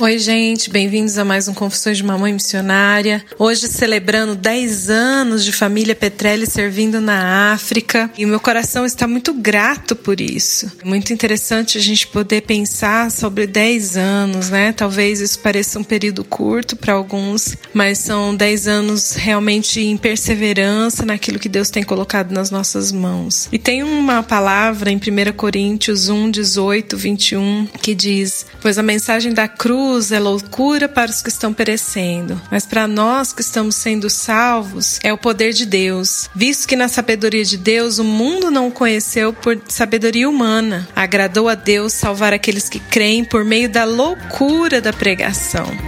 Oi, gente, bem-vindos a mais um Confissões de Mamãe Missionária. Hoje celebrando 10 anos de família Petrelli servindo na África e o meu coração está muito grato por isso. É muito interessante a gente poder pensar sobre 10 anos, né? Talvez isso pareça um período curto para alguns, mas são 10 anos realmente em perseverança naquilo que Deus tem colocado nas nossas mãos. E tem uma palavra em 1 Coríntios 1, 18, 21 que diz: Pois a mensagem da cruz cruz é loucura para os que estão perecendo, mas para nós que estamos sendo salvos é o poder de Deus, visto que na sabedoria de Deus o mundo não o conheceu por sabedoria humana. Agradou a Deus salvar aqueles que creem por meio da loucura da pregação.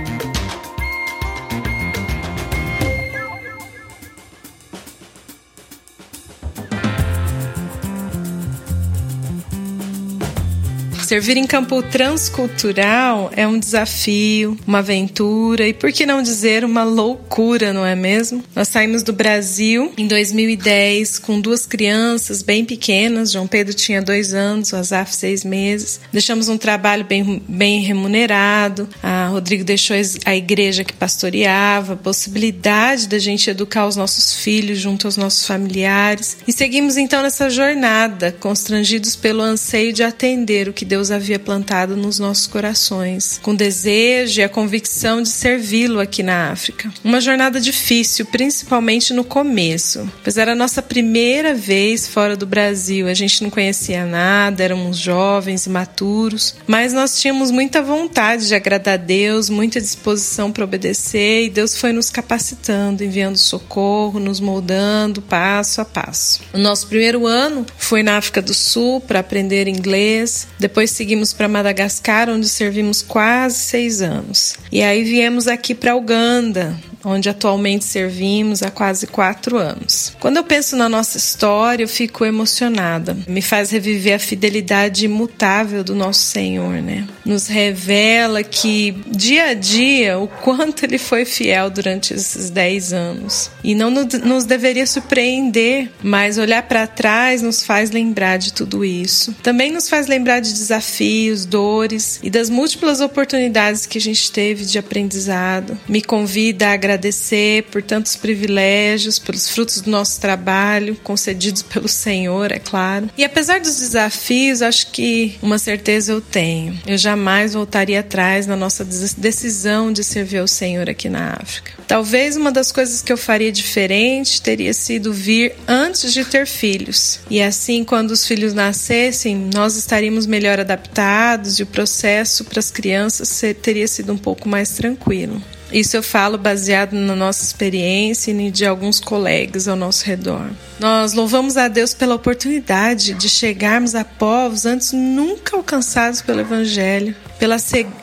Servir em campo transcultural é um desafio, uma aventura e, por que não dizer, uma loucura, não é mesmo? Nós saímos do Brasil em 2010 com duas crianças bem pequenas. João Pedro tinha dois anos, o Azaf seis meses. Deixamos um trabalho bem, bem remunerado. A Rodrigo deixou a igreja que pastoreava, a possibilidade da gente educar os nossos filhos junto aos nossos familiares. E seguimos então nessa jornada, constrangidos pelo anseio de atender o que Deus Deus havia plantado nos nossos corações, com desejo e a convicção de servi-lo aqui na África. Uma jornada difícil, principalmente no começo, pois era a nossa primeira vez fora do Brasil. A gente não conhecia nada, éramos jovens e maturos, mas nós tínhamos muita vontade de agradar a Deus, muita disposição para obedecer, e Deus foi nos capacitando, enviando socorro, nos moldando passo a passo. O nosso primeiro ano foi na África do Sul para aprender inglês, depois seguimos para Madagascar, onde servimos quase seis anos. E aí viemos aqui para Uganda, onde atualmente servimos há quase quatro anos. Quando eu penso na nossa história, eu fico emocionada. Me faz reviver a fidelidade imutável do nosso Senhor, né? Nos revela que dia a dia o quanto Ele foi fiel durante esses dez anos. E não nos deveria surpreender, mas olhar para trás nos faz lembrar de tudo isso. Também nos faz lembrar de desafios, dores e das múltiplas oportunidades que a gente teve de aprendizado. Me convida a agradecer por tantos privilégios, pelos frutos do nosso trabalho, concedidos pelo Senhor, é claro. E apesar dos desafios, acho que uma certeza eu tenho: eu jamais voltaria atrás na nossa decisão de servir ao Senhor aqui na África. Talvez uma das coisas que eu faria diferente teria sido vir antes de ter filhos. E assim, quando os filhos nascessem, nós estaríamos melhor adaptados e o processo para as crianças teria sido um pouco mais tranquilo. Isso eu falo baseado na nossa experiência e de alguns colegas ao nosso redor. Nós louvamos a Deus pela oportunidade de chegarmos a povos antes nunca alcançados pelo Evangelho, pela,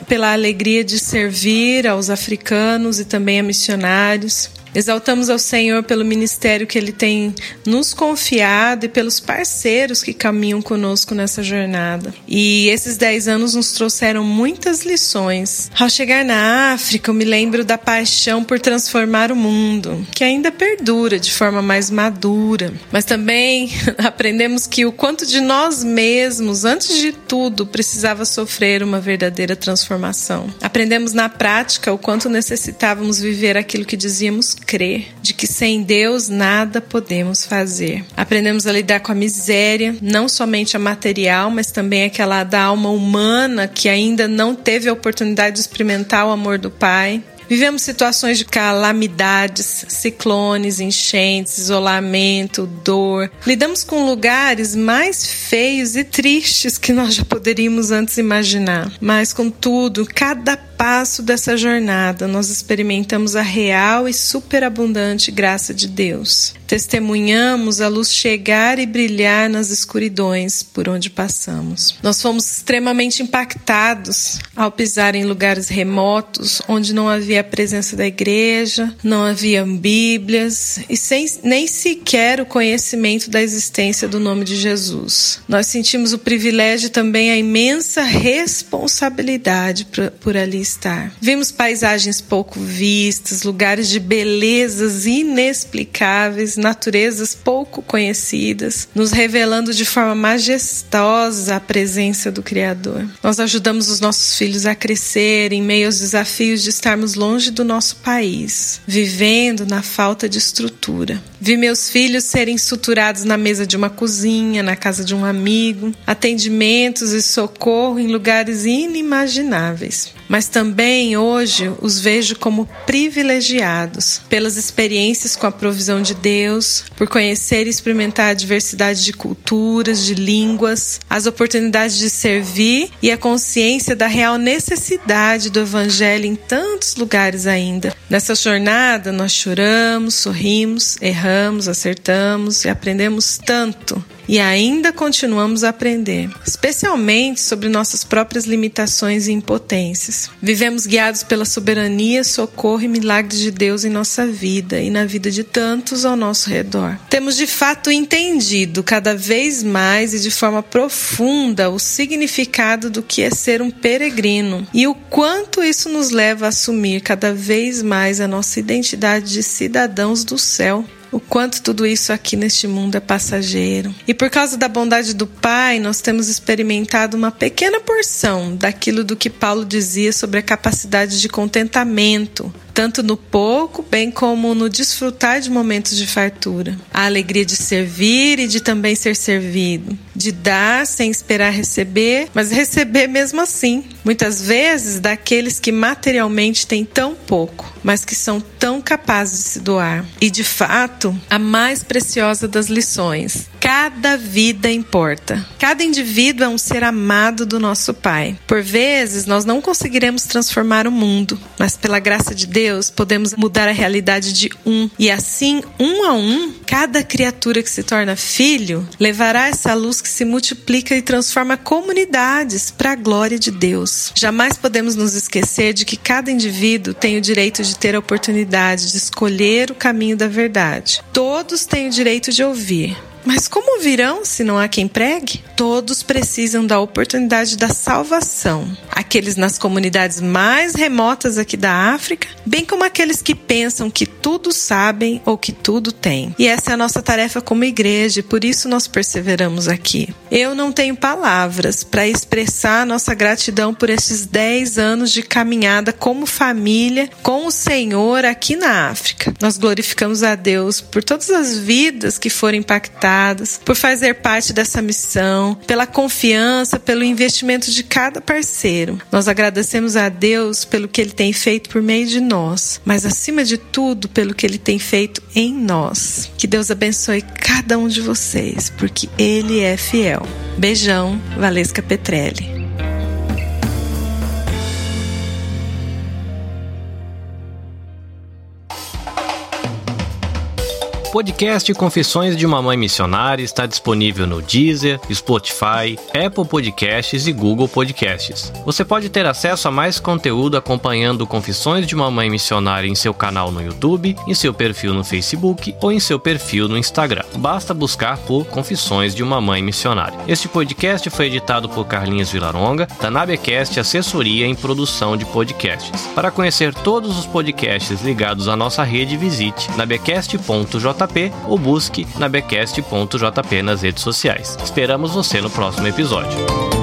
pela alegria de servir aos africanos e também a missionários, Exaltamos ao Senhor pelo ministério que Ele tem nos confiado e pelos parceiros que caminham conosco nessa jornada. E esses dez anos nos trouxeram muitas lições. Ao chegar na África, eu me lembro da paixão por transformar o mundo, que ainda perdura de forma mais madura. Mas também aprendemos que o quanto de nós mesmos, antes de tudo, precisava sofrer uma verdadeira transformação. Aprendemos na prática o quanto necessitávamos viver aquilo que dizíamos crer de que sem Deus nada podemos fazer. Aprendemos a lidar com a miséria, não somente a material, mas também aquela da alma humana que ainda não teve a oportunidade de experimentar o amor do Pai. Vivemos situações de calamidades, ciclones, enchentes, isolamento, dor. Lidamos com lugares mais feios e tristes que nós já poderíamos antes imaginar. Mas, contudo, cada passo dessa jornada, nós experimentamos a real e superabundante graça de Deus. Testemunhamos a luz chegar e brilhar nas escuridões por onde passamos. Nós fomos extremamente impactados ao pisar em lugares remotos onde não havia a presença da igreja, não havia Bíblias e sem nem sequer o conhecimento da existência do nome de Jesus. Nós sentimos o privilégio e também a imensa responsabilidade por ali estar. Vimos paisagens pouco vistas, lugares de belezas inexplicáveis, naturezas pouco conhecidas, nos revelando de forma majestosa a presença do Criador. Nós ajudamos os nossos filhos a crescer em meio aos desafios de estarmos longe do nosso país, vivendo na falta de estrutura. Vi meus filhos serem suturados na mesa de uma cozinha, na casa de um amigo, atendimentos e socorro em lugares inimagináveis. Mas também hoje os vejo como privilegiados pelas experiências com a provisão de Deus, por conhecer e experimentar a diversidade de culturas, de línguas, as oportunidades de servir e a consciência da real necessidade do Evangelho em tantos lugares ainda. Nessa jornada, nós choramos, sorrimos, erramos, acertamos e aprendemos tanto e ainda continuamos a aprender, especialmente sobre nossas próprias limitações e impotências. Vivemos guiados pela soberania, socorro e milagres de Deus em nossa vida e na vida de tantos ao nosso redor. Temos de fato entendido cada vez mais e de forma profunda o significado do que é ser um peregrino e o quanto isso nos leva a assumir cada vez mais a nossa identidade de cidadãos do céu o quanto tudo isso aqui neste mundo é passageiro. E por causa da bondade do Pai, nós temos experimentado uma pequena porção daquilo do que Paulo dizia sobre a capacidade de contentamento, tanto no pouco, bem como no desfrutar de momentos de fartura. A alegria de servir e de também ser servido, de dar sem esperar receber, mas receber mesmo assim. Muitas vezes daqueles que materialmente têm tão pouco, mas que são tão capazes de se doar. E de fato, a mais preciosa das lições Cada vida importa. Cada indivíduo é um ser amado do nosso Pai. Por vezes, nós não conseguiremos transformar o mundo, mas pela graça de Deus, podemos mudar a realidade de um. E assim, um a um, cada criatura que se torna filho levará essa luz que se multiplica e transforma comunidades para a glória de Deus. Jamais podemos nos esquecer de que cada indivíduo tem o direito de ter a oportunidade de escolher o caminho da verdade. Todos têm o direito de ouvir, mas como virão se não há quem pregue? Todos precisam da oportunidade da salvação. Aqueles nas comunidades mais remotas aqui da África, bem como aqueles que pensam que tudo sabem ou que tudo têm. E essa é a nossa tarefa como igreja, e por isso nós perseveramos aqui. Eu não tenho palavras para expressar nossa gratidão por esses 10 anos de caminhada como família com o Senhor aqui na África. Nós glorificamos a Deus por todas as vidas que foram impactadas por fazer parte dessa missão, pela confiança, pelo investimento de cada parceiro. Nós agradecemos a Deus pelo que Ele tem feito por meio de nós, mas acima de tudo, pelo que Ele tem feito em nós. Que Deus abençoe cada um de vocês, porque Ele é fiel. Beijão, Valesca Petrelli. Podcast Confissões de uma Mãe Missionária está disponível no Deezer, Spotify, Apple Podcasts e Google Podcasts. Você pode ter acesso a mais conteúdo acompanhando Confissões de uma Mãe Missionária em seu canal no YouTube, em seu perfil no Facebook ou em seu perfil no Instagram. Basta buscar por Confissões de uma Mãe Missionária. Este podcast foi editado por Carlinhos Vilaronga, da Nabecast Assessoria em Produção de Podcasts. Para conhecer todos os podcasts ligados à nossa rede, visite nabecast.jp JP ou busque na becast.jp nas redes sociais. Esperamos você no próximo episódio.